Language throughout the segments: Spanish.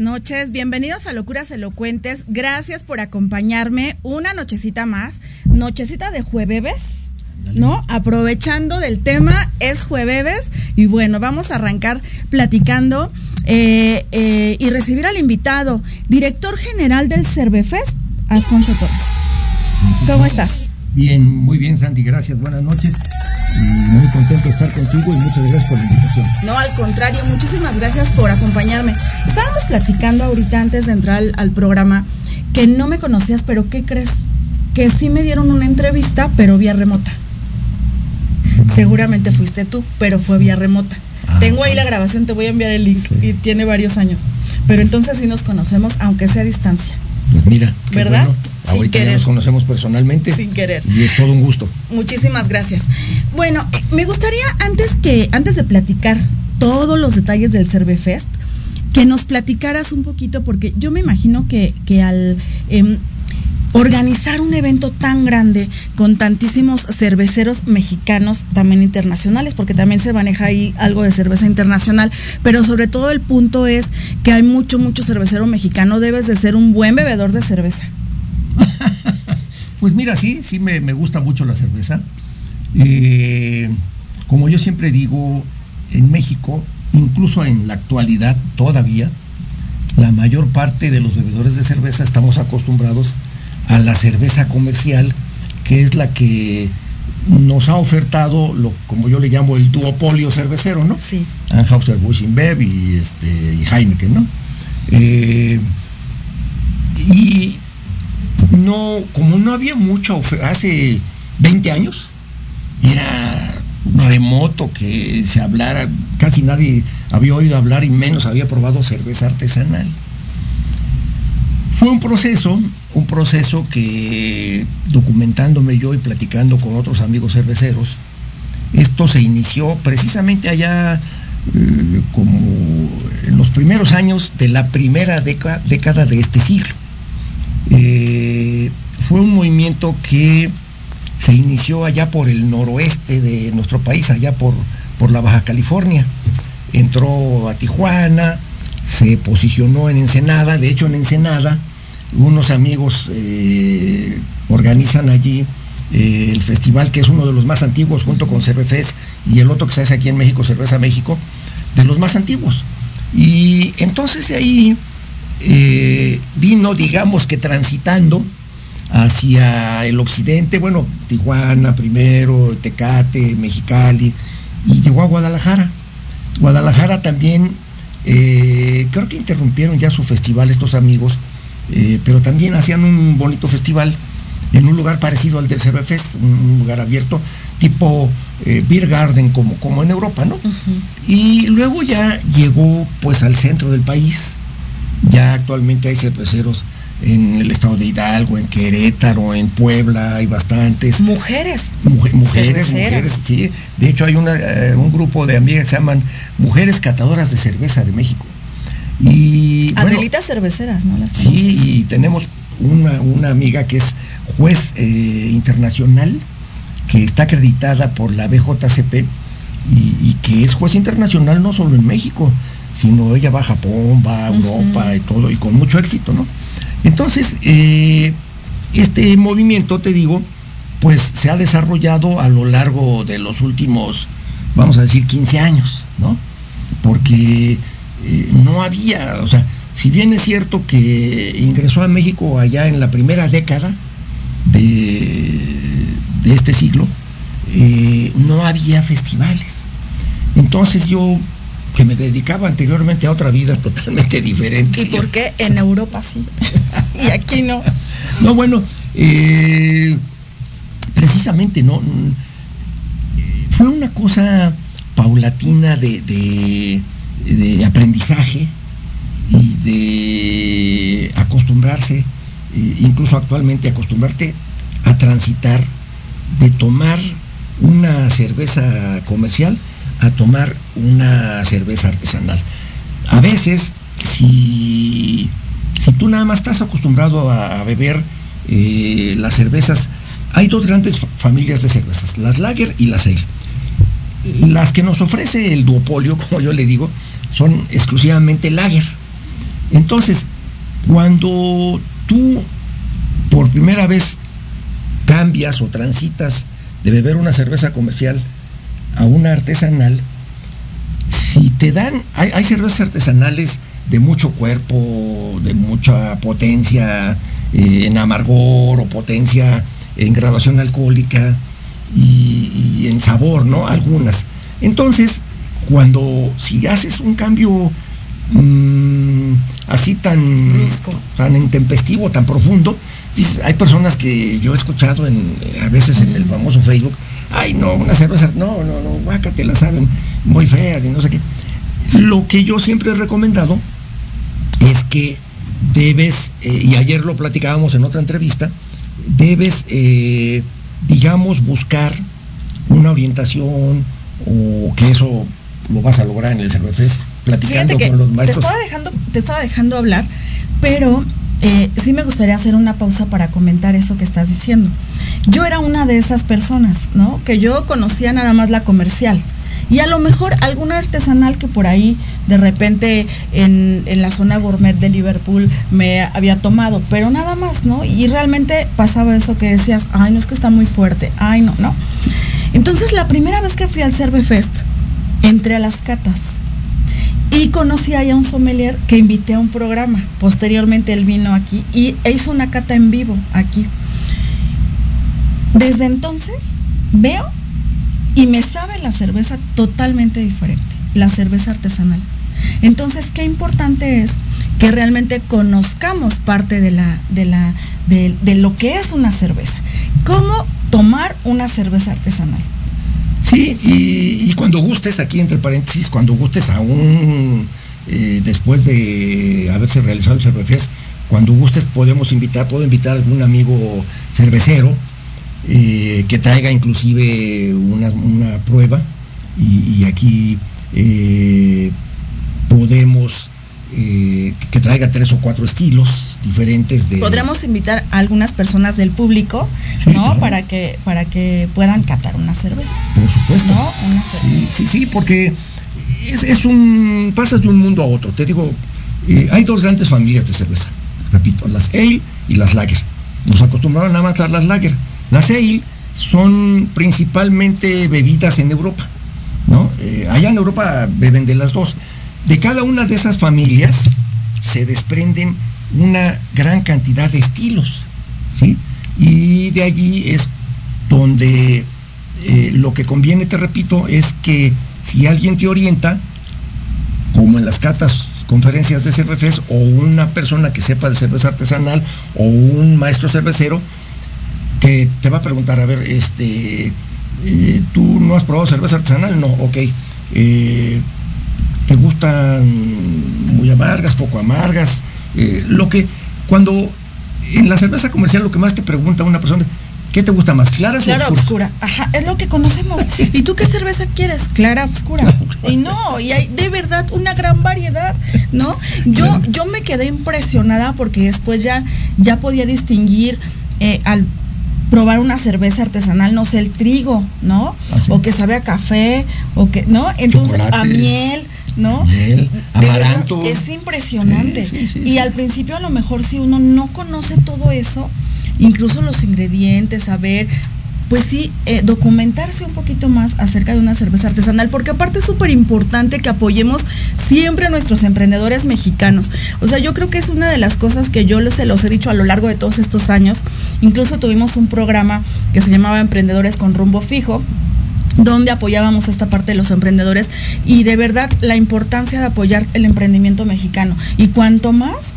Noches, bienvenidos a Locuras Elocuentes, gracias por acompañarme una nochecita más, nochecita de jueves, ¿no? Aprovechando del tema, es jueves. Y bueno, vamos a arrancar platicando eh, eh, y recibir al invitado, director general del Cervefest, Alfonso Torres. ¿Cómo estás? Bien, muy bien Santi, gracias, buenas noches muy contento de estar contigo y muchas gracias por la invitación. No, al contrario, muchísimas gracias por acompañarme. Estábamos platicando ahorita antes de entrar al, programa que no me conocías, pero ¿qué crees? Que sí me dieron una entrevista, pero vía remota. Seguramente fuiste tú, pero fue vía remota. Ah, Tengo ahí la grabación, te voy a enviar el link y tiene varios años. Pero entonces sí nos conocemos, aunque sea a distancia. Mira, ¿verdad? Ahorita ya nos conocemos personalmente. Sin querer. Y es todo un gusto. Muchísimas gracias. Bueno, eh, me gustaría antes que, antes de platicar todos los detalles del Cervefest, que nos platicaras un poquito, porque yo me imagino que, que al em, organizar un evento tan grande con tantísimos cerveceros mexicanos, también internacionales, porque también se maneja ahí algo de cerveza internacional, pero sobre todo el punto es que hay mucho, mucho cervecero mexicano, debes de ser un buen bebedor de cerveza. pues mira, sí, sí me, gusta mucho la cerveza. Eh, como yo siempre digo, en México, incluso en la actualidad todavía, la mayor parte de los bebedores de cerveza estamos acostumbrados a la cerveza comercial, que es la que nos ha ofertado lo como yo le llamo el duopolio cervecero, ¿no? Sí. Anheuser Busch InBev y este y Heineken, ¿no? Eh, y no, como no había mucho, hace 20 años, era remoto que se hablara, casi nadie había oído hablar y menos había probado cerveza artesanal. Fue un proceso, un proceso que documentándome yo y platicando con otros amigos cerveceros, esto se inició precisamente allá eh, como en los primeros años de la primera década de este siglo. Eh, fue un movimiento que se inició allá por el noroeste de nuestro país, allá por, por la Baja California. Entró a Tijuana, se posicionó en Ensenada, de hecho en Ensenada unos amigos eh, organizan allí eh, el festival que es uno de los más antiguos junto con Cervefest y el otro que se hace aquí en México, Cerveza México, de los más antiguos. Y entonces de ahí eh, vino, digamos que transitando hacia el occidente, bueno, Tijuana primero, Tecate, Mexicali, y llegó a Guadalajara. Guadalajara también, creo que interrumpieron ya su festival estos amigos, eh, pero también hacían un bonito festival en un lugar parecido al del Cervefest, un lugar abierto, tipo Beer Garden, como, como en Europa, ¿no? Y luego ya llegó pues al centro del país, ya actualmente hay cerveceros en el estado de Hidalgo, en Querétaro, en Puebla, hay bastantes. Mujeres. mujeres, mujeres, sí. De hecho hay eh, un grupo de amigas que se llaman Mujeres Catadoras de Cerveza de México. Y, Adelitas cerveceras, ¿no? sí, y tenemos una, amiga que es juez eh, internacional, que está acreditada por la BJCP y que es juez internacional no solo en México, sino ella va a Japón, va a Europa y todo, y con mucho éxito, ¿no? Entonces, eh, este movimiento, te digo, pues se ha desarrollado a lo largo de los últimos, vamos a decir, 15 años, ¿no? Porque eh, no había, o sea, si bien es cierto que ingresó a México allá en la primera década de, este siglo, eh, no había festivales. Entonces yo que me dedicaba anteriormente a otra vida totalmente diferente. ¿Y por qué en Europa sí? y aquí no. No, bueno, eh, precisamente no. Fue una cosa paulatina de, de aprendizaje y de acostumbrarse, eh, incluso actualmente acostumbrarte a transitar de tomar una cerveza comercial a tomar una cerveza artesanal. A veces, si, si tú nada más estás acostumbrado a, beber eh, las cervezas, hay dos grandes fa- familias de cervezas, las lager y las ale. Las que nos ofrece el duopolio, como yo le digo, son exclusivamente lager. Entonces, cuando tú por primera vez cambias o transitas de beber una cerveza comercial a una artesanal, si te dan, hay, cervezas artesanales de mucho cuerpo, de mucha potencia eh, en amargor o potencia en graduación alcohólica y en sabor, ¿no? Algunas. Entonces, cuando si haces un cambio mm, así tan, Brusco. tan intempestivo, tan profundo, dices, hay personas que yo he escuchado en, a veces en el famoso Facebook, ay no, una cerveza, no, no, no, guácate, la saben muy feas y no sé qué. Lo que yo siempre he recomendado es que debes, eh, y ayer lo platicábamos en otra entrevista, debes, eh, digamos, buscar una orientación o que eso lo vas a lograr en el Cervefest, platicando que con los te maestros. estaba dejando, te estaba dejando hablar, pero eh, sí me gustaría hacer una pausa para comentar eso que estás diciendo. Yo era una de esas personas, ¿no? Que yo conocía nada más la comercial. Y a lo mejor alguna artesanal que por ahí de repente en, en la zona gourmet de Liverpool me había tomado, pero nada más, ¿no? Y realmente pasaba eso que decías, ay, no es que está muy fuerte, ay, no, no. Entonces la primera vez que fui al Cervefest, entré a las catas y conocí a un sommelier que invité a un programa. Posteriormente él vino aquí y hizo una cata en vivo aquí. Desde entonces veo y me sabe la cerveza totalmente diferente, la cerveza artesanal. Entonces, qué importante es que realmente conozcamos parte de la, de la, de lo que es una cerveza. ¿Cómo tomar una cerveza artesanal? Sí, y, cuando gustes, aquí entre paréntesis, cuando gustes aún eh, después de haberse realizado el Cervefest, cuando gustes podemos invitar, puedo invitar a algún amigo cervecero eh, que traiga inclusive una, una prueba y, y aquí eh, podemos eh, que traiga tres o cuatro estilos diferentes de... Podríamos invitar a algunas personas del público, Sí, ¿no? claro. Para que, para que puedan catar una cerveza. Por supuesto. ¿No? Una cerveza. Sí, sí, sí, porque es, es un. pasas de un mundo a otro. Te digo, eh, hay dos grandes familias de cerveza. Repito, las ale y las lager. Nos acostumbraron a matar las lager. Las ale son principalmente bebidas en Europa. ¿no? Eh, allá en Europa beben de las dos. De cada una de esas familias se desprenden una gran cantidad de estilos. ¿sí? Y de allí es donde eh, lo que conviene, te repito, es que si alguien te orienta, como en las catas, conferencias de cervefes, o una persona que sepa de cerveza artesanal, o un maestro cervecero, que te va a preguntar, a ver, este, eh, ¿tú no has probado cerveza artesanal? No, ok. Eh, ¿Te gustan muy amargas, poco amargas? Eh, lo que, cuando en la cerveza comercial lo que más te pregunta una persona, ¿qué te gusta más, claras Clara o oscuras? oscura. Ajá, es lo que conocemos. ¿Y tú qué cerveza quieres? Clara oscura. Y no, y hay de verdad una gran variedad, ¿no? Yo, yo me quedé impresionada porque después ya, ya podía distinguir eh, al probar una cerveza artesanal, no sé, el trigo, ¿no? Ah, sí. O que sabe a café, o que, ¿no? Entonces, a miel, ¿no? Miel, verdad. Es impresionante. Sí, sí, sí. Y al principio a lo mejor si uno no conoce todo eso, incluso los ingredientes, saber, pues sí, eh, documentarse un poquito más acerca de una cerveza artesanal, porque aparte es súper importante que apoyemos siempre a nuestros emprendedores mexicanos. O sea, yo creo que es una de las cosas que yo se los he dicho a lo largo de todos estos años. Incluso tuvimos un programa que se llamaba Emprendedores con rumbo fijo, donde apoyábamos esta parte de los emprendedores y de verdad la importancia de apoyar el emprendimiento mexicano. Y cuanto más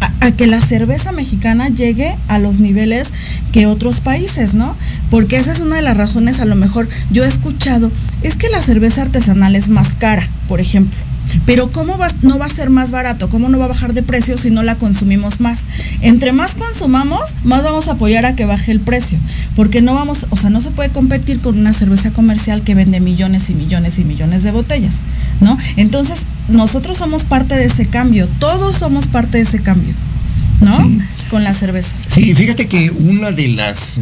a, a que la cerveza mexicana llegue a los niveles que otros países, ¿no? Porque esa es una de las razones, a lo mejor yo he escuchado, es que la cerveza artesanal es más cara, por ejemplo. Pero ¿cómo va, no va a ser más barato? ¿Cómo no va a bajar de precio si no la consumimos más? Entre más consumamos, más vamos a apoyar a que baje el precio. Porque no vamos, o sea, no se puede competir con una cerveza comercial que vende millones y millones y millones de botellas, ¿no? Entonces, nosotros somos parte de ese cambio, todos somos parte de ese cambio, ¿no? Sí. Con las cervezas. Sí, fíjate que uno de los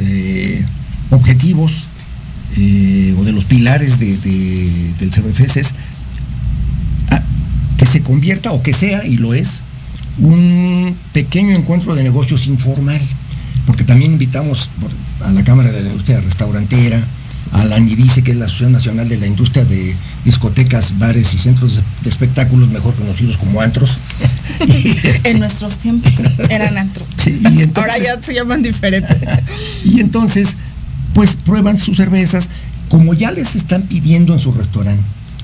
objetivos eh, o de los pilares de, de, del CBFES es se convierta o que sea, y lo es, un pequeño encuentro de negocios informal, porque también invitamos a la Cámara de la Industria Restaurantera, a la ANIDICE, que es la Asociación Nacional de la Industria de Discotecas, Bares y Centros de Espectáculos, mejor conocidos como antros. en nuestros tiempos eran antros. Sí, y entonces, Ahora ya se llaman diferente. y entonces, pues prueban sus cervezas, como ya les están pidiendo en su restaurante,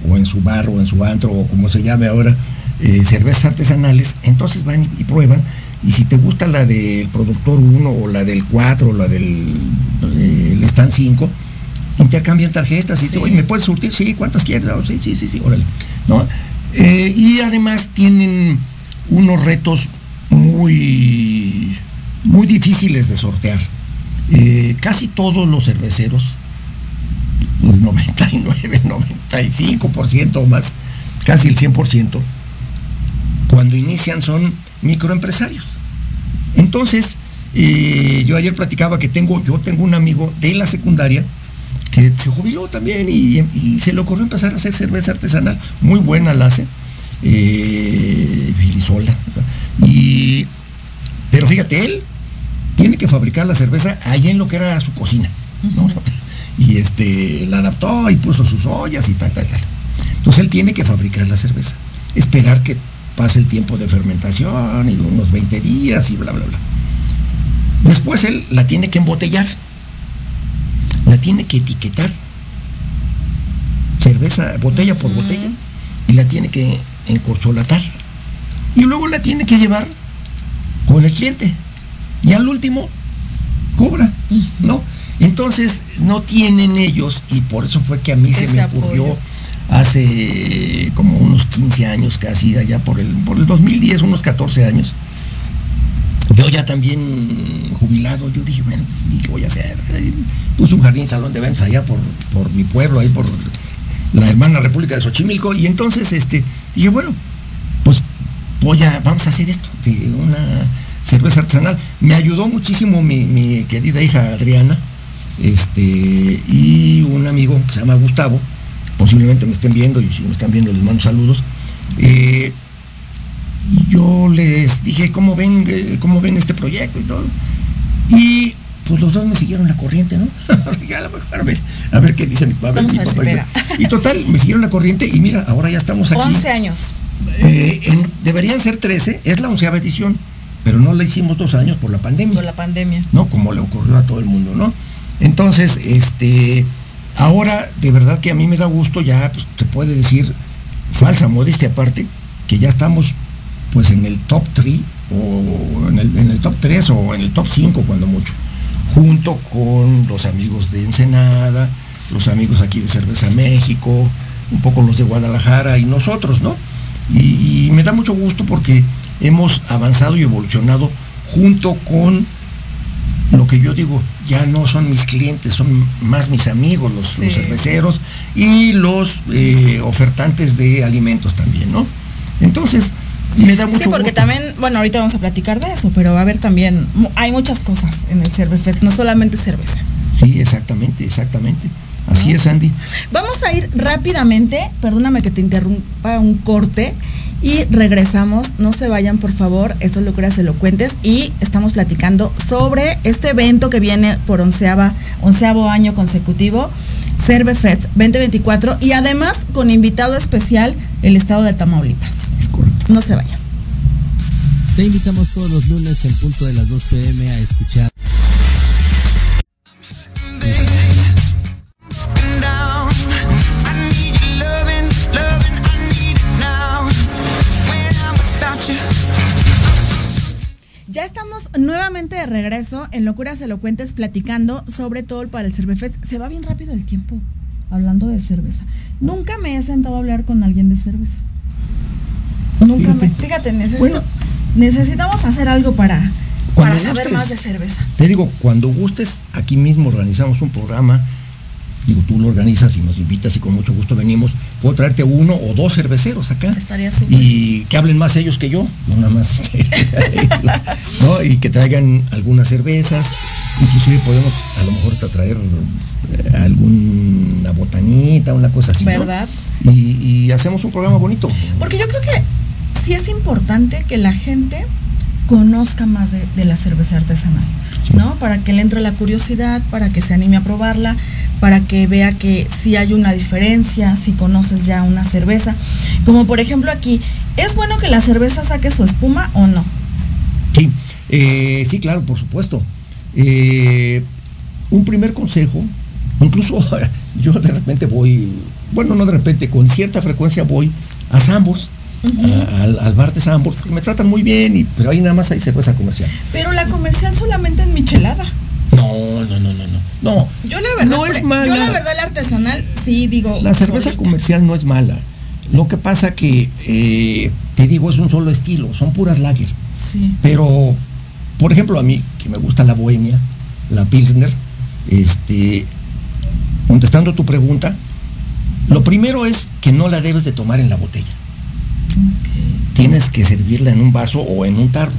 o en su bar, o en su antro, o como se llame ahora, eh, cervezas artesanales, entonces van y, y, prueban, y si te gusta la del productor 1, o la del 4, o la del eh, el stand 5, intercambian tarjetas y sí. dicen, oye, ¿me puedes surtir? Sí, ¿cuántas quieres? Oh, sí, sí, sí, sí, órale. ¿No? Eh, y además tienen unos retos muy, muy difíciles de sortear. Eh, casi todos los cerveceros, 99, 95% o más, casi el 100%, cuando inician son microempresarios. Entonces, eh, yo ayer platicaba que tengo, yo tengo un amigo de la secundaria que se jubiló también y, se le ocurrió empezar a hacer cerveza artesanal, muy buena la hace, eh, Filisola. Y, pero fíjate, él tiene que fabricar la cerveza allá en lo que era su cocina. Y este, la adaptó y puso sus ollas y tal, tal, tal. Entonces él tiene que fabricar la cerveza, esperar que pase el tiempo de fermentación y unos 20 días y bla, bla, bla. Después él la tiene que embotellar la tiene que etiquetar, cerveza, botella por botella, y la tiene que encorcholatar. Y luego la tiene que llevar con el cliente. Y al último, cobra, ¿no? Entonces, no tienen ellos, y por eso fue que a mí se me ocurrió apoyo. hace como unos 15 años casi, allá por el, por el 2010, unos 14 años, yo ya también jubilado, yo dije, bueno, ¿qué voy a hacer? Puse un jardín salón de eventos allá por, por mi pueblo, ahí por la hermana República de Xochimilco, y entonces este, dije, bueno, pues voy a, vamos a hacer esto, de una cerveza artesanal. Me ayudó muchísimo mi, mi querida hija Adriana, este, y un amigo que se llama Gustavo, posiblemente me estén viendo, y si me están viendo les mando saludos. Eh, yo les dije cómo ven, cómo ven este proyecto y todo. Y pues los dos me siguieron la corriente, ¿no? a, ver, a ver qué dice mi papá. Mi papá y total, me siguieron la corriente y mira, ahora ya estamos aquí. 11 años. Eh, en, deberían ser 13, es la onceava edición, pero no la hicimos dos años por la pandemia. Por la pandemia. ¿No? Como le ocurrió a todo el mundo, ¿no? Entonces, este, ahora de verdad que a mí me da gusto, ya pues, se puede decir, falsa modestia aparte, que ya estamos pues en el top 3 o en el, top 3 o en el top 5 cuando mucho, junto con los amigos de Ensenada, los amigos aquí de Cerveza México, un poco los de Guadalajara y nosotros, ¿no? Y me da mucho gusto porque hemos avanzado y evolucionado junto con lo que yo digo, ya no son mis clientes, son más mis amigos, los, sí. los cerveceros y los eh, ofertantes de alimentos también, ¿no? Entonces, me da mucho Sí, porque gusto. también, bueno, ahorita vamos a platicar de eso, pero va a haber también, hay muchas cosas en el Cervefest, no solamente cerveza. Sí, exactamente, exactamente. Así ¿no? es, Andy. Vamos a ir rápidamente, perdóname que te interrumpa un corte, y regresamos, no se vayan por favor, eso es locuras elocuentes y estamos platicando sobre este evento que viene por onceava, onceavo año consecutivo, Cervefest 2024 y además con invitado especial el estado de Tamaulipas. Es correcto. No se vayan. Te invitamos todos los lunes en punto de las 2 pm a escuchar. Estamos nuevamente de regreso en Locuras Elocuentes platicando sobre todo para el Cervefest. Se va bien rápido el tiempo hablando de cerveza. Nunca me he sentado a hablar con alguien de cerveza. Nunca me. Fíjate. Fíjate, necesito, Bueno. necesitamos hacer algo para, para saber gustes. más de cerveza. Te digo, cuando gustes, aquí mismo organizamos un programa. Digo, tú lo organizas y nos invitas y con mucho gusto venimos. Puedo traerte uno o dos cerveceros acá. Estaría súper. Y que hablen más ellos que yo, no nada más. ¿no? Y que traigan algunas cervezas. Inclusive podemos a lo mejor hasta traer eh, alguna botanita, una cosa así. ¿no? ¿Verdad? Y, y hacemos un programa bonito. Porque yo creo que sí es importante que la gente conozca más de, de la cerveza artesanal, ¿no? Para que le entre la curiosidad, para que se anime a probarla, para que vea que sí hay una diferencia, si conoces ya una cerveza. Como por ejemplo aquí, ¿es bueno que la cerveza saque su espuma o no? Sí, eh, sí, claro, por supuesto. Eh, un primer consejo, incluso yo de repente voy, bueno, no de repente, con cierta frecuencia voy a Sambors, al, al bar de Sambors, porque me tratan muy bien, y, pero ahí nada más hay cerveza comercial. Pero la comercial solamente en michelada. No, no, no, no, no. No, Yo la verdad, No es mala. yo la verdad la artesanal sí digo. la cerveza solita. comercial no es mala. Lo que pasa que, eh, te digo, es un solo estilo, son puras lager. Sí. Pero, por ejemplo, a mí, que me gusta la bohemia, la Pilsner, este, contestando tu pregunta, lo primero es que no la debes de tomar en la botella. Ok. Tienes que servirla en un vaso o en un tarro.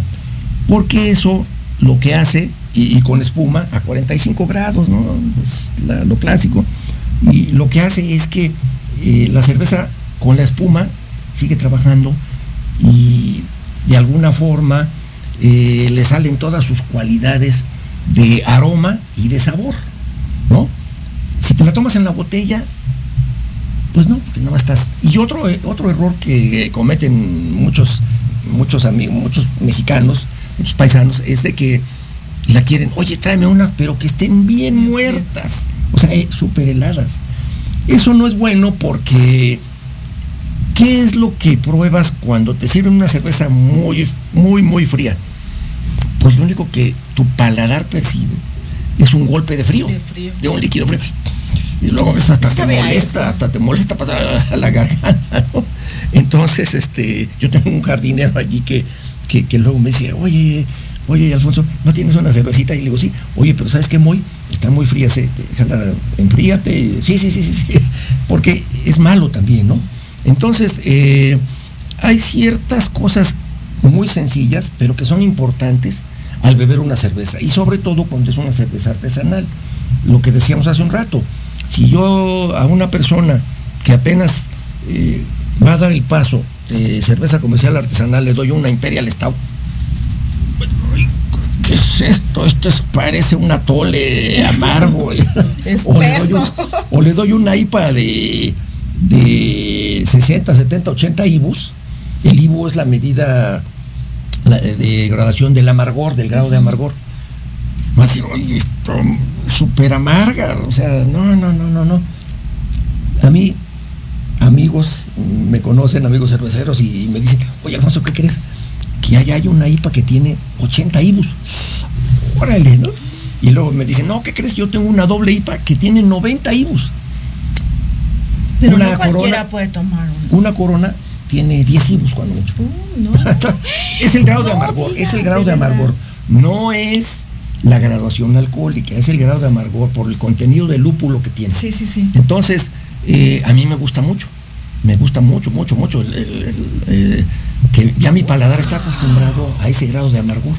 Porque eso lo que hace, y, con espuma a 45 grados, ¿no? Es lo clásico. Y lo que hace es que eh, la cerveza con la espuma sigue trabajando y de alguna forma eh, le salen todas sus cualidades de aroma y de sabor, ¿no? Si te la tomas en la botella, pues no, porque no estás. Y otro, eh, otro error que cometen muchos, muchos amigos, muchos mexicanos, muchos paisanos, es de que la quieren, oye, tráeme una, pero que estén bien muertas, o sea, eh, súper heladas. Eso no es bueno porque ¿qué es lo que pruebas cuando te sirven una cerveza muy, muy, muy fría? Pues lo único que tu paladar percibe es un golpe de frío, De frío. de un líquido frío. Y luego ves, hasta te a molesta, eso. hasta te molesta para la garganta, ¿no? Entonces, este, yo tengo un jardinero allí que, que, que luego me dice, oye, oye, Alfonso, ¿no tienes una cervecita? Y le digo, sí, oye, pero ¿sabes qué, Muy? Están muy frías, eh, déjala, enfríate. Sí, sí, sí, sí, porque es malo también, ¿no? Entonces, eh, hay ciertas cosas muy sencillas, pero que son importantes al beber una cerveza, y sobre todo cuando es una cerveza artesanal. Lo que decíamos hace un rato, si yo a una persona que apenas eh, va a dar el paso de cerveza comercial artesanal le doy una Imperial Stout, ¿qué es esto? Esto es- parece un atole amargo. o, le doy un- Espeso. o le doy una IPA de, de 60, 70, 80 IBUs. El IBU es la medida de gradación del amargor, del grado de amargor. Va a decir, oye, esto súper amarga. O sea, no, no, no, no, no. A mí, amigos me conocen, amigos cerveceros, y me dicen, oye Alfonso, ¿qué crees? Que allá hay una IPA que tiene 80 IBUs. Órale, ¿no? Y luego me dicen, no, ¿qué crees? Yo tengo una doble IPA que tiene 90 IBUs. Pero Una no cualquiera corona. puede tomar una. Una corona tiene 10 IBUs cuando mucho. Uh, no. es el grado de amargor, es el grado de amargor. No es la graduación alcohólica, es el grado de amargor por el contenido de lúpulo que tiene. Sí, sí, sí. Entonces, eh, a mí me gusta mucho, me gusta mucho, mucho, mucho, el- el- el, eh, que ya mi paladar está acostumbrado a ese grado de amargor.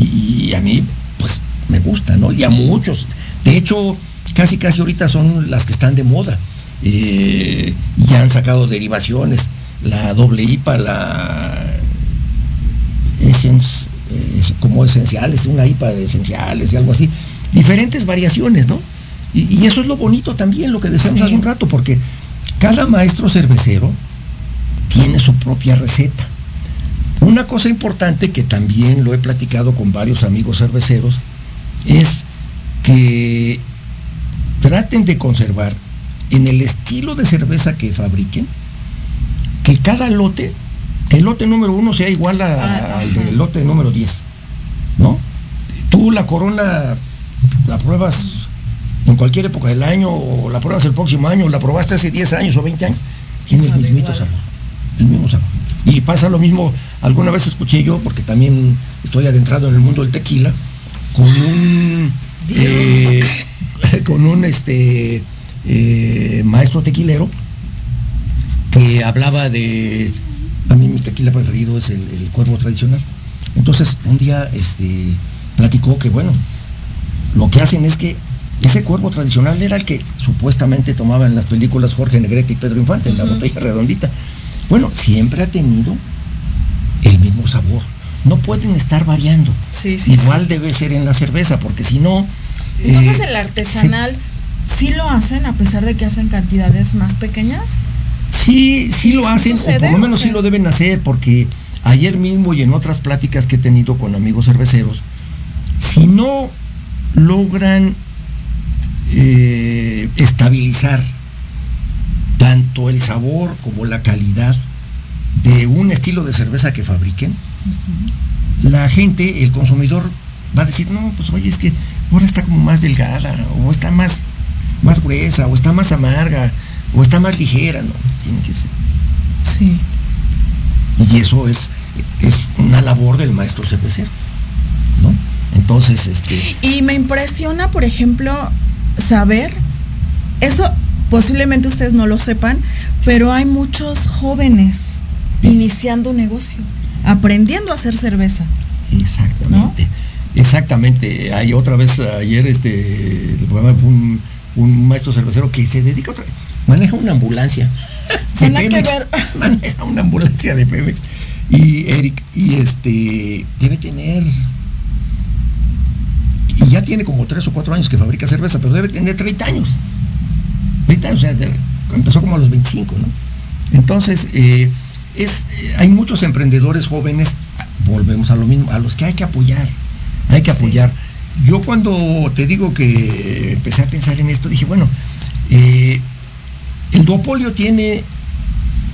Y, y a mí, pues, me gusta, ¿no? Y a muchos. De hecho, casi, casi ahorita son las que están de moda. Eh, ya han sacado derivaciones, la doble IPA, la Essence, eh, como esenciales, una IPA de esenciales y algo así. Diferentes variaciones, ¿no? Y, y eso es lo bonito también, lo que decíamos Sí. hace un rato, porque cada maestro cervecero tiene su propia receta. Una cosa importante que también lo he platicado con varios amigos cerveceros es que traten de conservar en el estilo de cerveza que fabriquen, que cada lote, que el lote número uno sea igual a- Ah, al del lote número 10, ¿no? Tú la corona la pruebas en cualquier época del año, o la pruebas el próximo año, o la probaste hace 10 años o 20 años, tiene el mismito sabor, el mismo sabor. Y pasa lo mismo, alguna vez escuché yo, porque también estoy adentrado en el mundo del tequila, con un eh, con un este eh, maestro tequilero que hablaba de a mí mi tequila preferido es el, el cuervo tradicional. Entonces un día este platicó que bueno, lo que hacen es que ese cuervo tradicional era el que supuestamente tomaba en las películas Jorge Negrete y Pedro Infante, en la botella redondita. Bueno, siempre ha tenido el mismo sabor. No pueden estar variando. Sí, sí, Igual debe ser en la cerveza, porque si no... Entonces eh, el artesanal sí lo hacen a pesar de que hacen cantidades más pequeñas. Sí, sí lo ¿Sí hacen, o por lo menos O sea- sí lo deben hacer, porque ayer mismo y en otras pláticas que he tenido con amigos cerveceros, si no logran eh, estabilizar tanto el sabor como la calidad de un estilo de cerveza que fabriquen, la gente, el consumidor, va a decir, no, pues oye, es que ahora está como más delgada, o está más, más gruesa, o está más amarga, o está más ligera, no, tiene que ser. Sí. Y eso es, es una labor del maestro cervecero, ¿no? Entonces, este, Y me impresiona, por ejemplo, saber, eso posiblemente ustedes no lo sepan, pero hay muchos jóvenes iniciando un negocio, aprendiendo a hacer cerveza. Exactamente. Exactamente. Hay otra vez ayer este un, un maestro cervecero que se dedica otra maneja una ambulancia. de Nada que Pemex, ver. Maneja una ambulancia de Pemex. Y Eric, y este debe tener y ya tiene como tres o cuatro años que fabrica cerveza, pero debe tener 30 años. 30 años, o sea, empezó como a los 25, ¿no? Entonces, eh, es, eh, hay muchos emprendedores jóvenes, volvemos a lo mismo, a los que hay que apoyar, hay que apoyar. Yo cuando te digo que empecé a pensar en esto, dije, bueno, eh, el duopolio tiene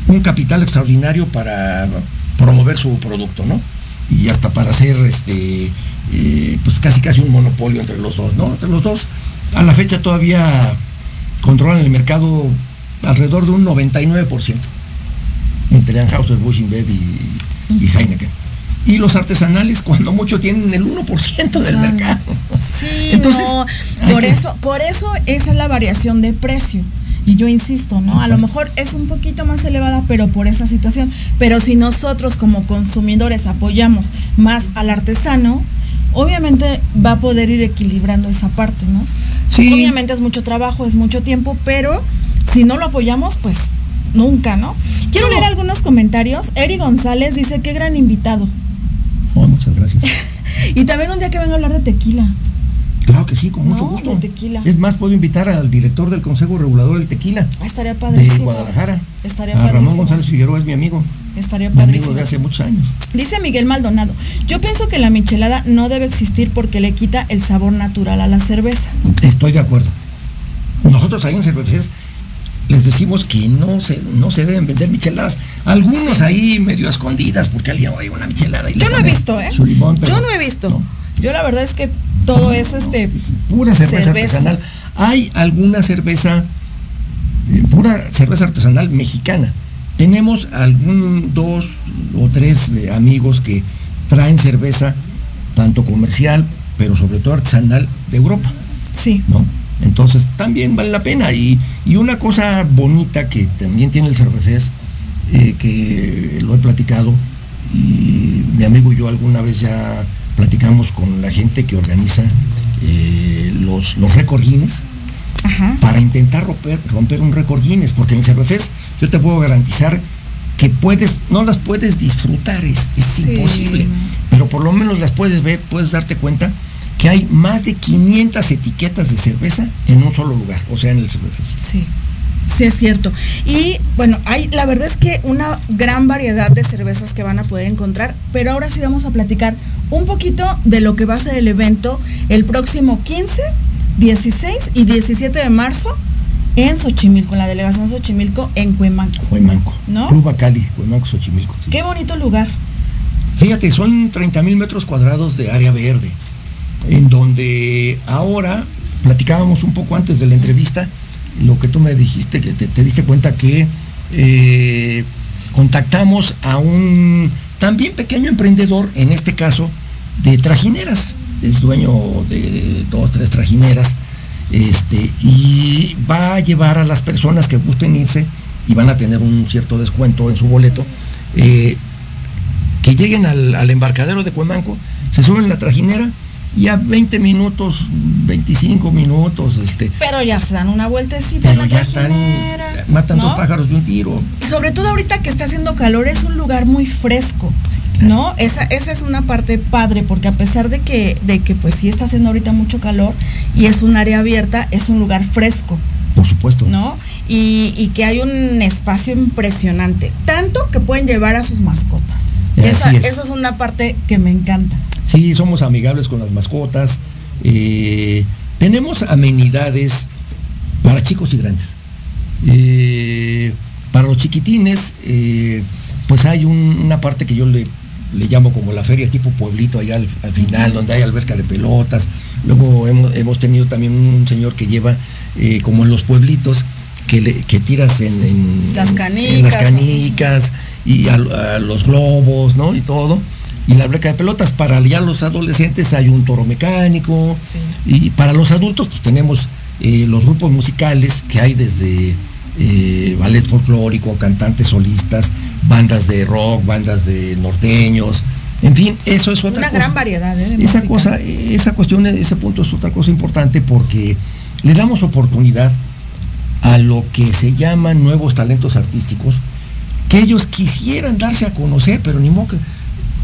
un capital extraordinario para promover su producto, ¿no? Y hasta para hacer este, eh, pues casi casi un monopolio entre los dos, ¿no? Entre los dos, a la fecha todavía controlan el mercado alrededor de un 99% entre Anheuser-Busch, InBev y, y Heineken. Y los artesanales, cuando mucho, tienen el 1% del sea, mercado. Sí, Entonces, no, por que- eso, por eso esa es la variación de precio. Y yo insisto, ¿no? A lo mejor es un poquito más elevada, pero por esa situación. Pero si nosotros como consumidores apoyamos más al artesano, obviamente va a poder ir equilibrando esa parte, ¿no? Sí. Obviamente es mucho trabajo, es mucho tiempo, pero si no lo apoyamos, pues nunca, ¿no? Quiero leer algunos comentarios. Eri González dice, qué gran invitado. Oh, muchas gracias. Y también un día que venga a hablar de tequila. Claro que sí, con mucho No, gusto. de tequila. Es más, puedo invitar al director del Consejo Regulador del Tequila Ah, estaría de padrísimo. Guadalajara. Estaría a Ramón padrísimo. González Figueroa es mi amigo. Estaría Mi amigo padrísimo. de hace muchos años. Dice Miguel Maldonado, yo pienso que la michelada no debe existir porque le quita el sabor natural a la cerveza. Estoy de acuerdo. Nosotros ahí en Cervecerías les decimos que no se, no se deben vender micheladas. Algunos ahí medio escondidas porque alguien oye una michelada. Y Yo no he visto, ¿eh? limón, Yo no he visto. no. Yo la verdad es que todo es este... Es pura cerveza, Cerveza. artesanal. Hay alguna cerveza, eh, pura cerveza artesanal mexicana. Tenemos algún dos o tres de amigos que traen cerveza, tanto comercial, pero sobre todo artesanal, de Europa, Sí. ¿no? Entonces también vale la pena. Y, y una cosa bonita que también tiene el Cervefest, eh, que lo he platicado, y mi amigo y yo alguna vez ya platicamos con la gente que organiza eh, los, los récord Guinness Ajá. para intentar romper, romper un récord Guinness, porque en el Cervefest yo te puedo garantizar que puedes, no las puedes disfrutar, es, es Sí. imposible, pero por lo menos las puedes ver, puedes darte cuenta que hay más de 500 etiquetas de cerveza en un solo lugar, o sea, en el Cervefest. Sí. Sí, es cierto. Y bueno, hay, la verdad es que una gran variedad de cervezas que van a poder encontrar, pero ahora sí vamos a platicar un poquito de lo que va a ser el evento el próximo 15, 16 y 17 de marzo en Xochimilco, en la delegación Xochimilco en Cuemanco. Huemanco, ¿No? Club Bacali, Huemanco, Xochimilco. sí. Qué bonito lugar. Fíjate, son 30 mil metros cuadrados de área verde, en donde ahora, platicábamos un poco antes de la entrevista, lo que tú me dijiste, que te, te diste cuenta que eh, contactamos a un también pequeño emprendedor, en este caso, de trajineras. Es dueño de dos, tres trajineras. Este, y va a llevar a las personas que gusten irse y van a tener un cierto descuento en su boleto, eh, que lleguen al, al embarcadero de Cuemanco, se suben en la trajinera y a 20 minutos, 25 minutos, este, Pero ya se dan una vueltecita en pero la ya están, trajinera, matan ¿no? dos pájaros de un tiro. Sobre todo ahorita que está haciendo calor, es un lugar muy fresco. ¿No? Esa, esa es una parte padre, porque a pesar de que, de que pues sí está haciendo ahorita mucho calor y es un área abierta, es un lugar fresco, Por supuesto. ¿no? Y, y que hay un espacio impresionante, tanto que pueden llevar a sus mascotas. Esa, es. Eso es una parte que me encanta. Sí, somos amigables con las mascotas. eh, tenemos amenidades para chicos y grandes. Eh, para los chiquitines, eh, pues hay un- una parte que yo le, le llamo como la feria tipo pueblito allá al, al final, donde hay alberca de pelotas. Luego hemos, hemos tenido también un señor que lleva eh, como en los pueblitos que, le- que tiras en, en- Las canicas. en las canicas y a, a los globos, ¿no? Y todo. Y la alberca de pelotas. Para ya los adolescentes hay un toro mecánico. Y para los adultos, pues tenemos eh, los grupos musicales que hay desde eh, ballet folclórico, cantantes solistas, bandas de rock, bandas de norteños. En fin, eso es otra Una cosa. gran variedad, ¿eh? de Esa música. cosa, esa cuestión, ese punto es otra cosa importante porque le damos oportunidad a lo que se llaman nuevos talentos artísticos, que ellos quisieran darse a conocer, pero ni modo que.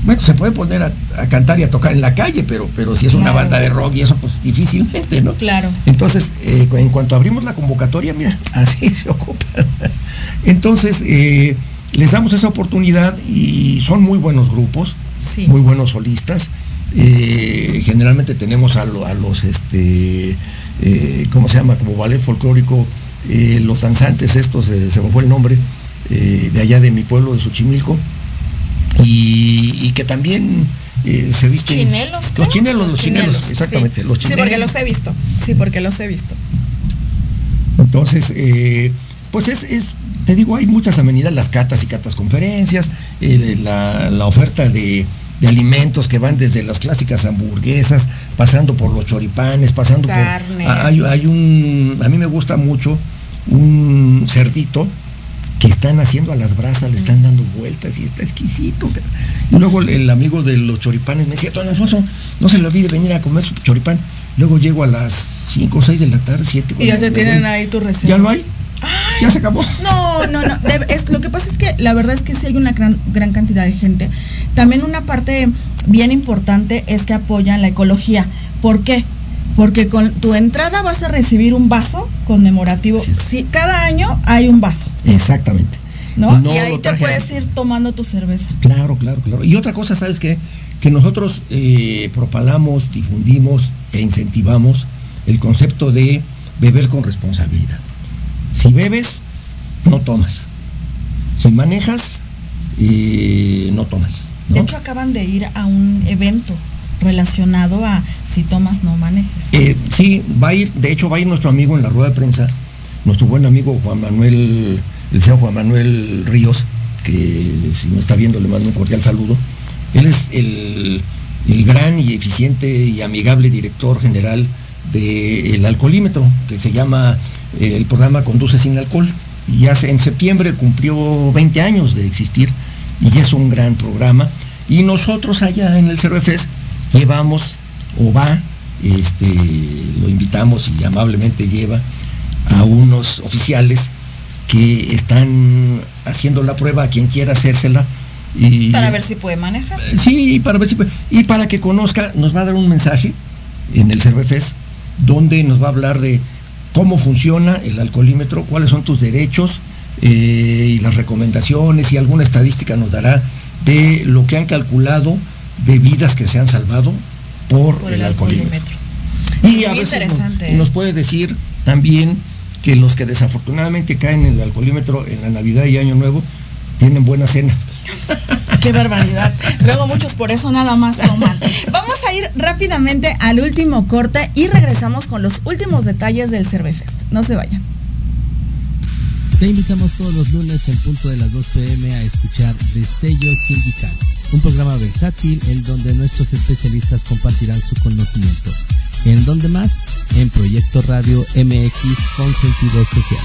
Bueno, se puede poner a, a cantar y a tocar en la calle, pero, pero si es una banda de rock y eso, pues difícilmente, ¿no? Claro. Entonces, eh, en cuanto abrimos la convocatoria, mira, así se ocupa. Entonces, eh, les damos esa oportunidad y son muy buenos grupos, Sí. muy buenos solistas. Eh, generalmente tenemos a, lo- a los, este, ¿cómo se llama? Como ballet folclórico, los danzantes estos, se me fue el nombre, de allá de mi pueblo, de Xochimilco, y, y que también eh, se visten... Chinelos. Los chinelos, los chinelos, exactamente, sí. los Sí, chinelos. porque los he visto. Sí, porque los he visto. Entonces, eh, pues es, es, te digo, hay muchas amenidades, las catas y catas conferencias, eh, la, la oferta de, de alimentos que van desde las clásicas hamburguesas, pasando por los choripanes, pasando Carne. por... Hay, hay un, a mí me gusta mucho un cerdito que están haciendo a las brasas, le están dando vueltas y está exquisito. Y luego el, amigo de los choripanes me decía, don Alfonso, no se le olvide venir a comer su choripán. Luego llego a las 5 o 6 de la tarde, 7. Y ya te tienen ahí tu receta. Ya no hay. Ya se acabó. No, no, no. de- es, lo que pasa es que la verdad es que sí hay una gran, gran cantidad de gente. También una parte bien importante es que apoyan la ecología. ¿Por qué? Porque con tu entrada vas a recibir un vaso conmemorativo. Sí, cada año hay un vaso, Exactamente. ¿no? No y ahí te puedes ir tomando tu cerveza. Claro, claro, claro. Y otra cosa, ¿sabes qué? Que nosotros eh, propalamos, difundimos e incentivamos el concepto de beber con responsabilidad. Si bebes, no tomas. Si manejas, eh, no tomas. ¿no? De hecho, acaban de ir a un evento relacionado a si tomas no manejes. Eh, sí, va a ir, de hecho va a ir nuestro amigo en la rueda de prensa, nuestro buen amigo Juan Manuel, el señor Juan Manuel Ríos, que si me está viendo le mando un cordial saludo. Él es el, gran y eficiente y amigable director general del alcoholímetro, que se llama eh, el programa Conduce sin alcohol. Y hace en septiembre cumplió 20 años de existir y es un gran programa. Y nosotros allá en el Cervefest llevamos o va, este, lo invitamos y amablemente lleva a unos oficiales que están haciendo la prueba a quien quiera hacérsela. Y, Para ver si puede manejar. Sí, para ver si puede- Y para que conozca, nos va a dar un mensaje en el Cervefest donde nos va a hablar de cómo funciona el alcoholímetro, cuáles son tus derechos eh, y las recomendaciones y alguna estadística nos dará de lo que han calculado de vidas que se han salvado por, Por el, el alcoholímetro. alcoholímetro. Y a Muy veces nos- interesante, y ¿eh? nos puede decir también que los que desafortunadamente caen en el alcoholímetro en la Navidad y Año Nuevo tienen buena cena. Qué barbaridad. Luego muchos por eso nada más toman. Vamos a ir rápidamente al último corte y regresamos con los últimos detalles del Cervefest. No se vayan. Te invitamos todos los lunes en punto de las 2 pm a escuchar Destello Sindical, un programa versátil en donde nuestros especialistas compartirán su conocimiento. ¿En dónde más? En Proyecto Radio MX con sentido social.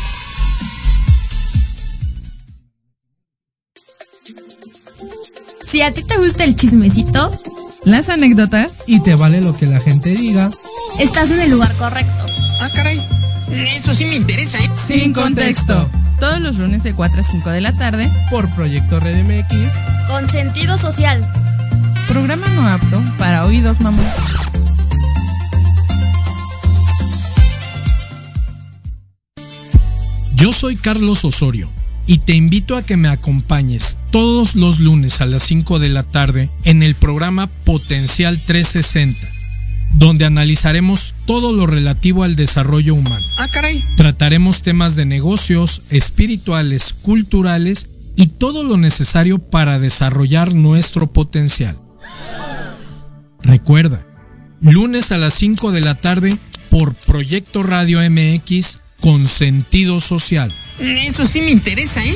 Si a ti te gusta el chismecito, las anécdotas y te vale lo que la gente diga, estás en el lugar correcto. Ah, caray. Eso sí me interesa, ¿eh? Sin contexto. Todos los lunes de 4 a 5 de la tarde por Proyecto Red MX con sentido social. Programa no apto para oídos mamón. Yo soy Carlos Osorio y te invito a que me acompañes todos los lunes a las 5 de la tarde en el programa Potencial 360, donde analizaremos todo lo relativo al desarrollo humano. Ah, caray. Trataremos temas de negocios, espirituales, culturales y todo lo necesario para desarrollar nuestro potencial. Recuerda, lunes a las 5 de la tarde por Proyecto Radio MX con sentido social. Eso sí me interesa, ¿eh?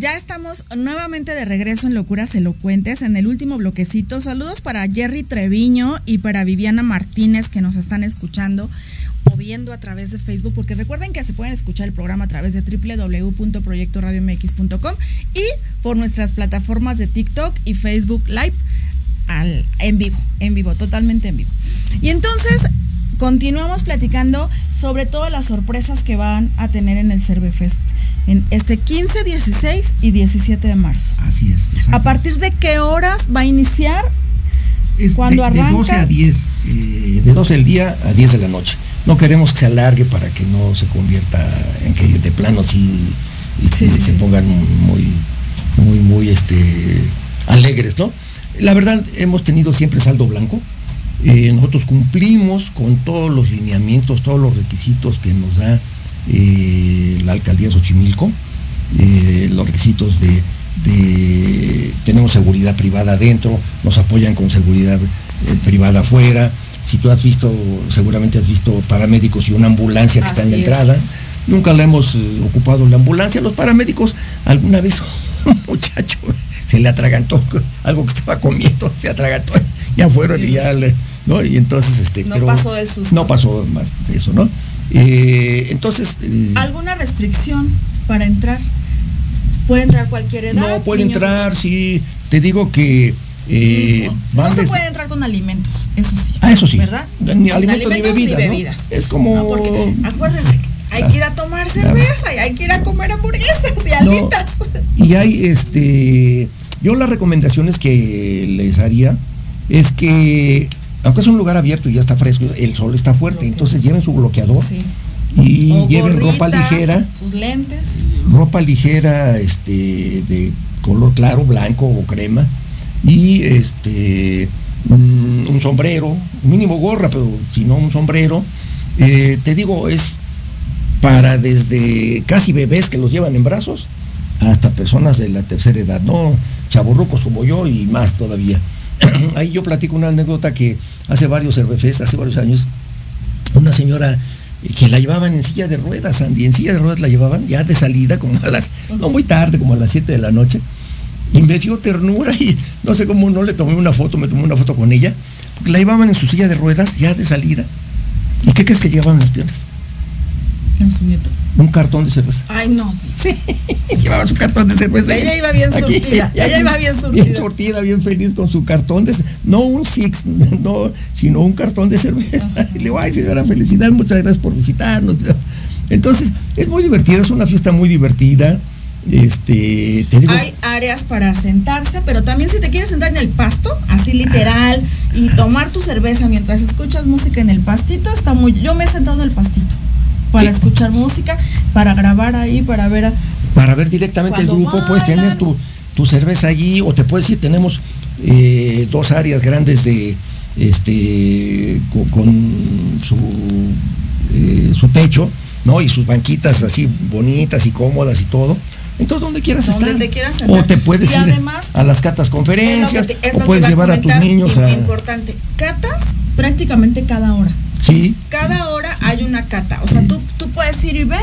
Ya estamos nuevamente de regreso en Locuras Elocuentes, en el último bloquecito. Saludos para Jerry Treviño y para Viviana Martínez que nos están escuchando o viendo a través de Facebook, porque recuerden que se pueden escuchar el programa a través de www.proyectoradiomx.com y por nuestras plataformas de TikTok y Facebook Live al, en vivo, en vivo, totalmente en vivo. Y entonces continuamos platicando sobre todas las sorpresas que van a tener en el Cervefest en este 15, 16 y 17 de marzo. Así es. Exacto. ¿A partir de qué horas va a iniciar? Es cuando de, arranca. De 12 a 10, eh, de 12 del día a 10 de la noche. No queremos que se alargue para que no se convierta en que de plano sí, sí, sí, se pongan muy, muy, muy este, alegres, ¿no? La verdad, hemos tenido siempre saldo blanco. Eh, nosotros cumplimos con todos los lineamientos, todos los requisitos que nos da eh, la alcaldía de Xochimilco, eh, los requisitos de, de, tenemos seguridad privada adentro, nos apoyan con seguridad privada afuera. Si tú has visto, seguramente has visto paramédicos y una ambulancia que Así está en la es. entrada. Nunca la hemos ocupado la ambulancia. Los paramédicos, alguna vez un muchacho se le atragantó algo que estaba comiendo, se atragantó, ya fueron y ya le, ¿no? Y entonces este, No pero pasó de susto. No pasó más de eso, ¿no? Eh, entonces. eh, ¿Alguna restricción para entrar? ¿Puede entrar cualquier edad? no puede entrar, sí. Te digo que eh, No se puede entrar con alimentos, eso sí. Ah, eso sí. ¿Verdad? Ni alimentos ni bebidas, ¿no? Es como- No, porque acuérdense, hay que ir a tomar cerveza y hay que ir a comer hamburguesas y alitas. y hay este. Yo las recomendaciones que les haría es que, aunque es un lugar abierto y ya está fresco, el sol está fuerte, entonces lleven su bloqueador Sí. y O lleven gorrita, ropa ligera, Sus lentes. ropa ligera este de color claro, blanco o crema y este mm, un sombrero, mínimo gorra, pero si no un sombrero, eh, te digo es para desde casi bebés que los llevan en brazos hasta personas de la tercera edad, no chavorrucos como yo y más todavía. Ahí yo platico una anécdota que hace varios cervefes, hace varios años, una señora que la llevaban en silla de ruedas, Andy, en silla de ruedas la llevaban ya de salida, como a las, no muy tarde, como a las 7 de la noche, y me dio ternura y no sé cómo no le tomé una foto, me tomé una foto con ella, porque la llevaban en su silla de ruedas ya de salida. ¿Y qué crees que llevaban las piernas? En su nieto. un cartón de cerveza. Ay, no. Sí, llevaba su cartón de cerveza. Ella iba bien Aquí, surtida. Ella iba bien surtida. Bien surtida, bien feliz con su cartón de no un six, no, sino un cartón de cerveza. Y le digo, ay señora, felicidad, muchas gracias por visitarnos. Entonces, es muy divertida, es una fiesta muy divertida. Este, te digo, Hay áreas para sentarse, pero también si te quieres sentar en el pasto, así literal, y tomar tu cerveza mientras escuchas música en el pastito, está muy. Yo me he sentado en el pastito para escuchar música, para grabar ahí, para ver. a- para ver directamente el grupo, puedes tener tu, tu cerveza allí, o te puedes decir, tenemos eh, dos áreas grandes de este con, con su, eh, su techo, ¿no? Y sus banquitas así bonitas y cómodas y todo. Entonces, donde quieras Donde estar. te quieras sentar. o te puedes Y ir además, a las catas conferencias, o puedes iba a llevar a tus niños a. Importante. Catas prácticamente cada hora. Sí, Cada hora hay una cata. O sea, tú, tú puedes ir y ver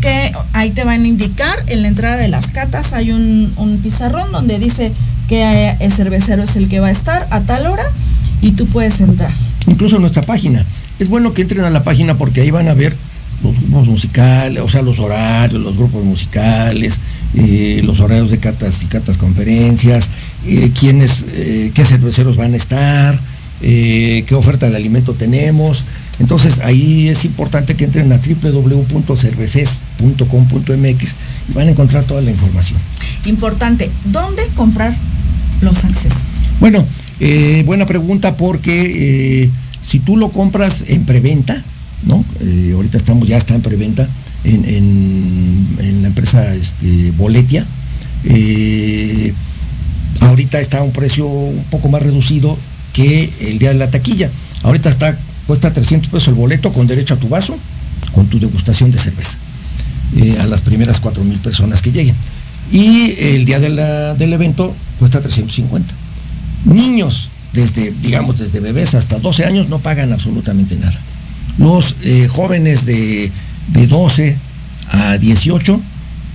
que ahí te van a indicar en la entrada de las catas hay un, un pizarrón donde dice que eh, el cervecero es el que va a estar a tal hora y tú puedes entrar. incluso en nuestra página. Es bueno que entren a la página porque ahí van a ver los grupos musicales, o sea, los horarios, los grupos musicales, eh, los horarios de catas y catas conferencias, eh, quiénes, eh, qué cerveceros van a estar, qué oferta de alimento tenemos. Entonces ahí es importante que entren a www.cervefes.com.mx y van a encontrar toda la información. Importante, ¿dónde comprar los accesos? Bueno, eh, buena pregunta porque eh, si tú lo compras en preventa, ¿no? Eh, ahorita estamos, ya está en preventa en, en- en la empresa este, Boletia. ahorita está a un precio un poco más reducido que el día de la taquilla. Ahorita está, cuesta 300 pesos el boleto con derecho a tu vaso, con tu degustación de cerveza, eh, a las primeras 4 mil personas que lleguen. Y el día del evento cuesta 350. Niños, desde, digamos, desde bebés hasta 12 años no pagan absolutamente nada. Los eh, jóvenes de, de 12 a 18,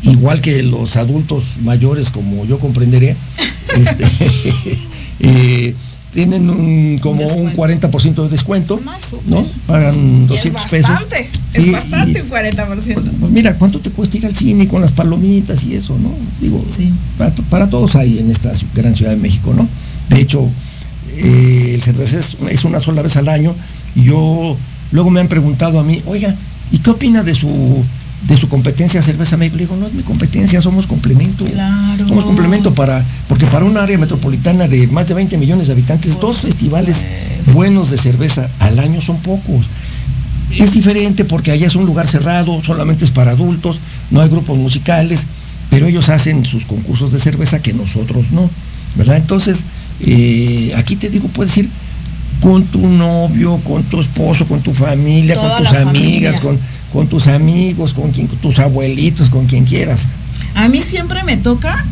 igual que los adultos mayores, como yo comprenderé, este, eh, tienen un, como un 40% de descuento, ¿no? Pagan 200 es pesos. bastante, Sí, es bastante un 40%. pues mira, ¿cuánto te cuesta ir al cine con las palomitas y eso, no? Digo, para, para todos hay en esta gran ciudad de México, ¿no? De hecho, eh, el cerveza es, es una sola vez al año y yo, luego me han preguntado a mí, oiga, ¿y qué opina de su de su competencia Cerveza México? Le digo, no es mi competencia, somos complemento. Claro. Somos complemento para, porque para un área metropolitana de más de 20 millones de habitantes, dos festivales buenos de cerveza al año son pocos. Es diferente porque allá es un lugar cerrado, solamente es para adultos, no hay grupos musicales, pero ellos hacen sus concursos de cerveza que nosotros no, ¿verdad? Entonces, eh, aquí te digo, puedes ir con tu novio, con tu esposo, con tu familia, Toda con tus amigas, familia. con, con tus amigos, con, quien, tus abuelitos, con quien quieras. A mí siempre me toca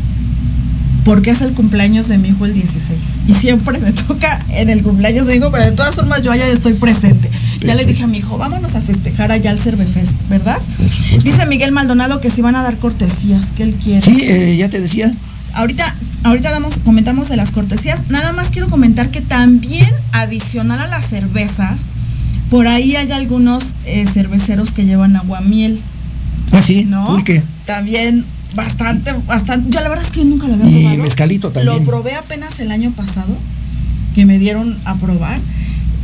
porque es el cumpleaños de mi hijo el 16. Y siempre me toca en el cumpleaños de mi hijo, pero de todas formas yo allá estoy presente. Ya le dije a mi hijo, vámonos a festejar allá al Cervefest, ¿verdad? Dice Miguel Maldonado que si van a dar cortesías, que él quiere. Sí, eh, ya te decía. Ahorita, ahorita damos, comentamos de las cortesías. Nada más quiero comentar que también adicional a las cervezas, por ahí hay algunos eh, cerveceros que llevan aguamiel. Ah, sí, ¿No? pulque. También bastante, bastante. Yo la verdad es que nunca lo había Y probado. mezcalito también. Lo probé apenas el año pasado, que me dieron a probar.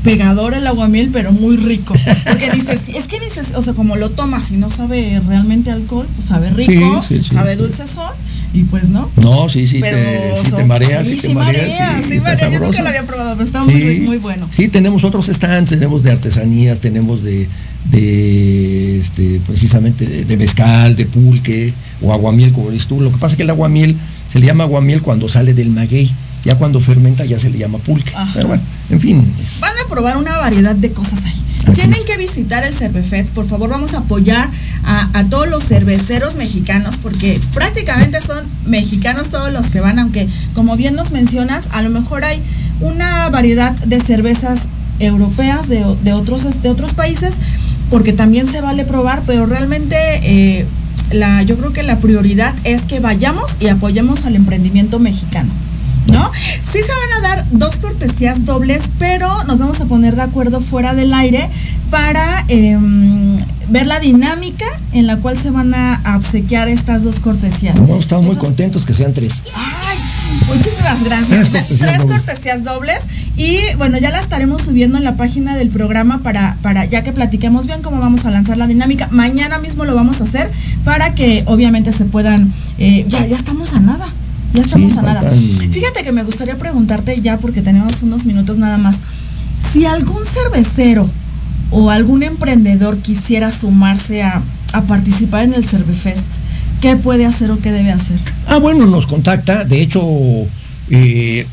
Pegador el aguamiel, pero muy rico. Porque dices, es que dices, o sea, como lo tomas y no sabe realmente alcohol, pues sabe rico, Sí, sí, sí. sabe dulcezón, y pues no. No, sí, sí, Pero te, sí te mareas, sí, sí, te mareas. marea, sí está marea. Yo nunca lo había probado, pero está muy, muy bueno. Sí, tenemos otros stands, tenemos de artesanías, tenemos de, de este, precisamente de, de mezcal, de pulque o aguamiel, como dices tú. Lo que pasa es que el aguamiel se le llama aguamiel cuando sale del maguey. Ya cuando fermenta ya se le llama pulque. Ajá. Pero bueno, en fin. es- Van a probar una variedad de cosas ahí. Tienen que visitar el Cervefest, por favor, vamos a apoyar a, todos los cerveceros mexicanos, porque prácticamente son mexicanos todos los que van, aunque como bien nos mencionas, a lo mejor hay una variedad de cervezas europeas de, de otros, de otros países, porque también se vale probar, pero realmente eh, la, yo creo que la prioridad es que vayamos y apoyemos al emprendimiento mexicano. ¿No? Sí se van a dar dos cortesías dobles, pero nos vamos a poner de acuerdo fuera del aire para em, ver la dinámica en la cual se van a, obsequiar estas dos cortesías. Como estamos muy contentos que sean tres. Ay, muchísimas gracias. Tres cortesías Tres dobles. cortesías dobles. Y bueno, ya la estaremos subiendo en la página del programa para, para ya que platiquemos bien cómo vamos a lanzar la dinámica. Mañana mismo lo vamos a hacer para que obviamente se puedan. eh, ya, ya estamos a nada. Ya estamos Sí, a nada. Fíjate que me gustaría preguntarte ya, porque tenemos unos minutos nada más. Si algún cervecero o algún emprendedor quisiera sumarse a, a participar en el Cervefest, ¿qué puede hacer o qué debe hacer? Ah, bueno, nos contacta. De hecho, eh,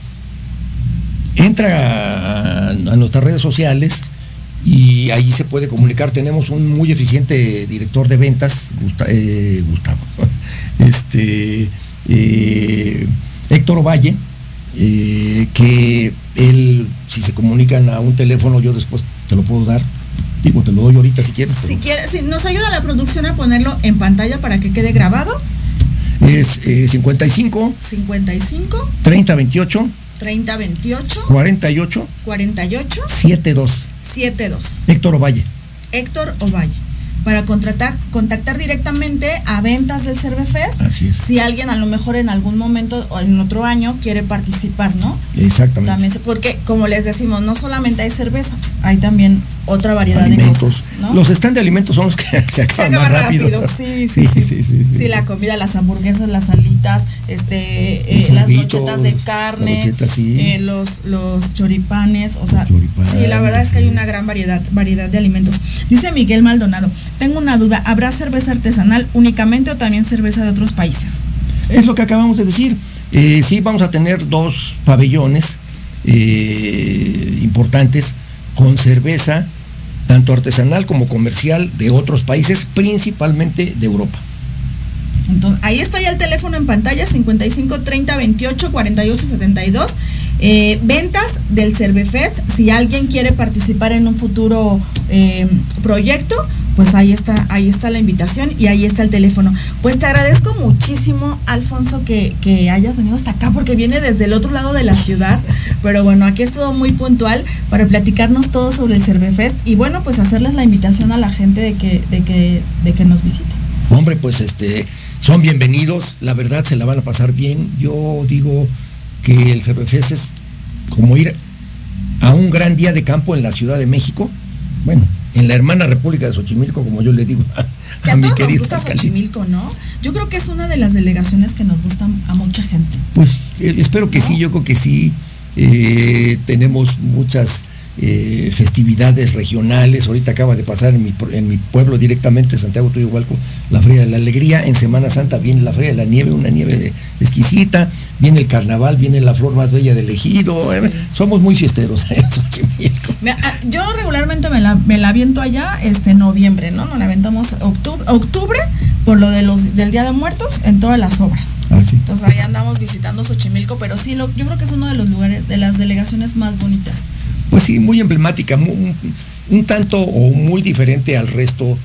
entra a, a nuestras redes sociales y ahí se puede comunicar. Tenemos un muy eficiente director de ventas, eh, Gustavo, este, eh, Héctor Ovalle, eh, que él, si se comunican a un teléfono, yo después te lo puedo dar. Digo, te lo doy ahorita si quieres. Si quiere, si nos ayuda la producción a ponerlo en pantalla para que quede grabado, Es eh, 55 55 30 28 30 28 48 48 72. 72. Héctor Ovalle. Héctor Ovalle. Para contratar, contactar directamente a ventas del Cervefest. Así es. Si alguien a lo mejor en algún momento o en otro año quiere participar, ¿no? Exactamente. También porque como les decimos, no solamente hay cerveza, hay también otra variedad de alimentos. cosas, ¿no? Los stands de alimentos son los que se Se acaban acaba más rápido. Sí, sí, sí. Sí, sí. la comida, las hamburguesas, las alitas, este, eh, las brochetas de carne, eh, los, los choripanes, o sea, Choripanes, sí, la verdad es que hay una gran variedad, variedad de alimentos. Dice Miguel Maldonado, tengo una duda, ¿habrá cerveza artesanal únicamente o también cerveza de otros países? Es lo que acabamos de decir. Eh, sí, vamos a tener dos pabellones importantes con cerveza, tanto artesanal como comercial, de otros países, principalmente de Europa. Entonces, ahí está ya el teléfono en pantalla, 55 30 28 48 72. Eh, ventas del Cervefest, si alguien quiere participar en un futuro eh, proyecto, pues ahí está, ahí está la invitación y ahí está el teléfono. Pues te agradezco muchísimo, Alfonso, que, que hayas venido hasta acá, porque viene desde el otro lado de la ciudad. Pero bueno, aquí estuvo muy puntual para platicarnos todo sobre el Cervefest y bueno, pues hacerles la invitación a la gente de que, de que, de que nos visite. Hombre, pues este, son bienvenidos, la verdad se la van a pasar bien. Yo digo que el Cervefest es como ir a un gran día de campo en la Ciudad de México, bueno, en la hermana República de Xochimilco, como yo le digo a, mi nos querido gusta. Xochimilco, ¿no? Yo creo que es una de las delegaciones que nos gustan a mucha gente. Pues eh, espero que sí, yo creo que sí. Eh, tenemos muchas eh, festividades regionales. Ahorita acaba de pasar en mi, pro- en mi pueblo directamente, Santiago Tuyuhualco, la Feria de la Alegría. En Semana Santa viene la Feria de la Nieve, una nieve exquisita. Viene el carnaval, viene la flor más bella del ejido. Eh, somos muy fiesteros ah, Yo regularmente me la, me la aviento allá este noviembre, ¿no? Nos la aventamos octubre, octubre por lo de los del Día de Muertos en todas las obras. Ah, sí. Entonces ahí andamos visitando Xochimilco, pero sí, lo, yo creo que es uno de los lugares, de las delegaciones más bonitas. Pues sí, muy emblemática, un, tanto o muy diferente al resto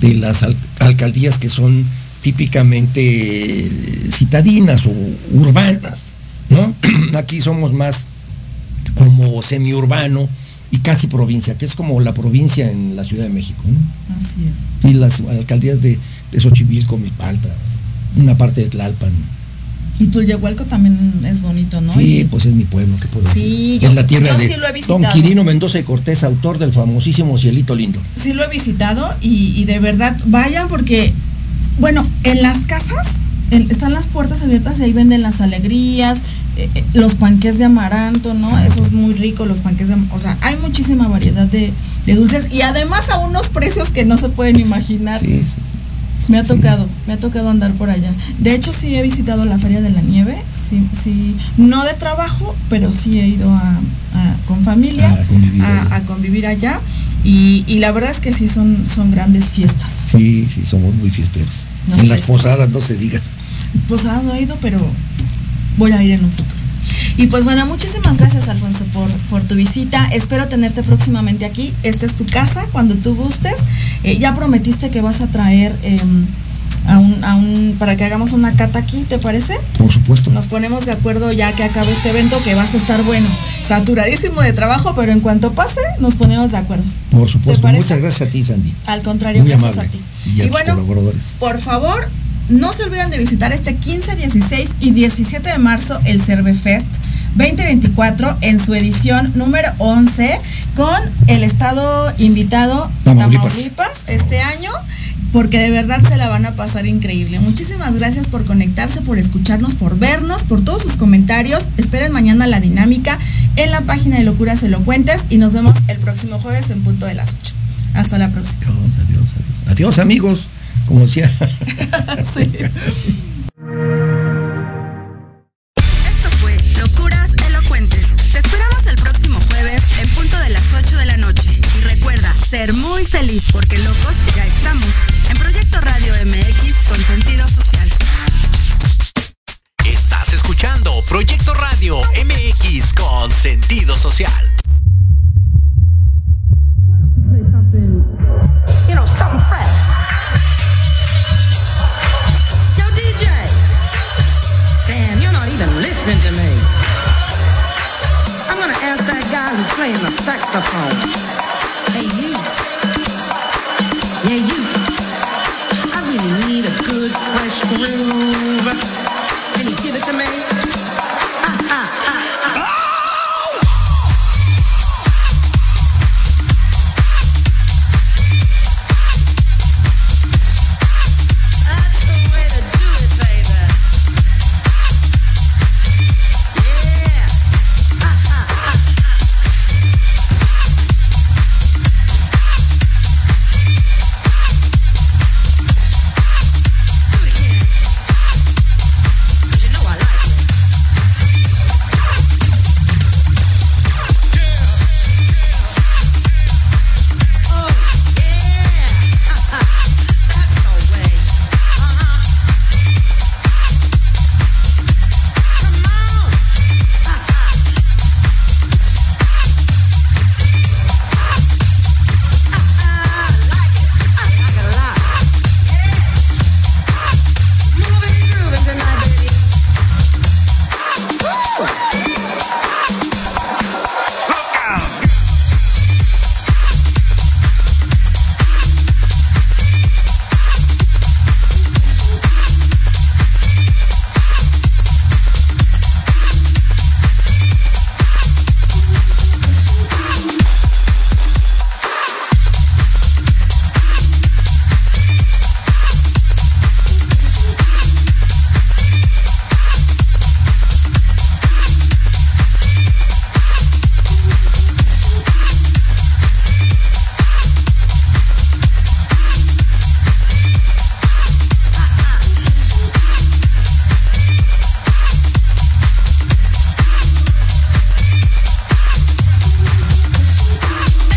de las al- alcaldías que son típicamente citadinas o urbanas, ¿no? Aquí somos más como semiurbano y casi provincia, que es como la provincia en la Ciudad de México, ¿no? Así es. Y las alcaldías de, de Xochimilco, Milpalta, una parte de Tlalpan. Y Tulyehualco también es bonito, ¿no? Sí, pues es mi pueblo, ¿qué puedo Sí, decir? yo- es la tierra yo de sí lo he Don visitado. Quirino Mendoza y Cortés, autor del famosísimo Cielito Lindo. sí lo he visitado y, y de verdad vayan porque, bueno, en las casas están las puertas abiertas y ahí venden las alegrías, eh, eh, los panques de amaranto, ¿no? Eso es muy rico, los panques de o sea, hay muchísima variedad de, de dulces y además a unos precios que no se pueden imaginar. Sí, sí, sí. Me ha tocado, me ha tocado andar por allá. De hecho, sí he visitado la Feria de la Nieve, sí, sí, no de trabajo, pero sí he ido a, a- con familia A convivir a, allá. a convivir allá y, y la verdad es que sí son, son grandes fiestas. Sí, sí, somos muy fiesteros. Nos en las posadas no se diga. Posada no he ido, pero voy a ir en un futuro. Y pues bueno, muchísimas gracias Alfonso por, por tu visita. Espero tenerte próximamente aquí. Esta es tu casa cuando tú gustes. Eh, ya prometiste que vas a traer em, a un, a un, para que hagamos una cata aquí, ¿te parece? Por supuesto. Nos ponemos de acuerdo ya que acabe este evento que vas a estar bueno, saturadísimo de trabajo, pero en cuanto pase, nos ponemos de acuerdo. Por supuesto. Muchas gracias a ti, Sandy. Al contrario, Muy gracias amable. a ti. Y a bueno, por favor, no se olviden de visitar este 15, 16 y 17 de marzo el Cervefest 2024 en su edición número 11 con el estado invitado Tamaulipas. Tamaulipas este año porque de verdad se la van a pasar increíble. Muchísimas gracias por conectarse, por escucharnos, por vernos, por todos sus comentarios. Esperen mañana la dinámica en la página de Locuras Elocuentes y nos vemos el próximo jueves en punto de las 8. Hasta la próxima. Adiós, adiós, adiós. Adiós, amigos. Como decía. Esto